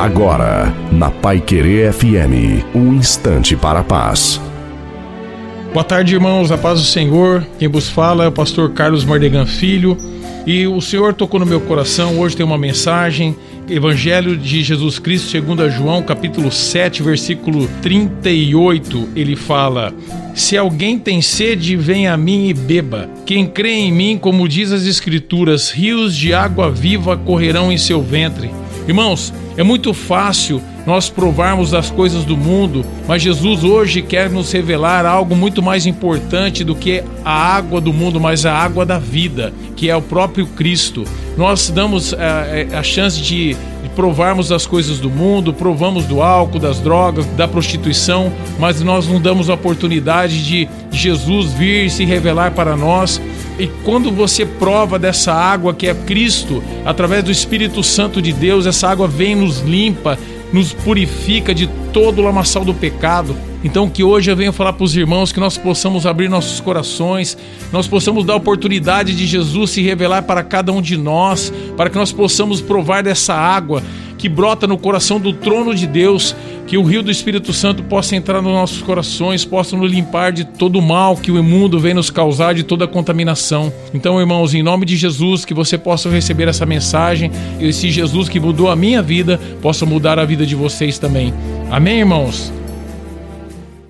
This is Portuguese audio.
Agora, na Pai Querer FM, um instante para a paz. Boa tarde, irmãos. A paz do Senhor. Quem vos fala é o pastor Carlos Mardegan Filho. E o Senhor tocou no meu coração. Hoje tem uma mensagem. Evangelho de Jesus Cristo, segundo João, capítulo 7, versículo 38. Ele fala: Se alguém tem sede, venha a mim e beba. Quem crê em mim, como diz as Escrituras, rios de água viva correrão em seu ventre. Irmãos, é muito fácil nós provarmos das coisas do mundo, mas Jesus hoje quer nos revelar algo muito mais importante do que a água do mundo, mas a água da vida, que é o próprio Cristo. Nós damos a, eh, eh, a chance de provarmos das coisas do mundo, provamos do álcool, das drogas, da prostituição, mas nós não damos a oportunidade de Jesus vir se revelar para nós. E quando você prova dessa água que é Cristo, através do Espírito Santo de Deus, essa água vem nos limpa, nos purifica de todo o lamaçal do pecado. Então que hoje eu venho falar para os irmãos que nós possamos abrir nossos corações, nós possamos dar a oportunidade de Jesus se revelar para cada um de nós, para que nós possamos provar dessa água que brota no coração do trono de Deus, que o rio do Espírito Santo possa entrar nos nossos corações, possa nos limpar de todo o mal que o mundo vem nos causar, de toda a contaminação. Então, irmãos, em nome de Jesus, que você possa receber essa mensagem e esse Jesus que mudou a minha vida, possa mudar a vida de vocês também. Amém, irmãos?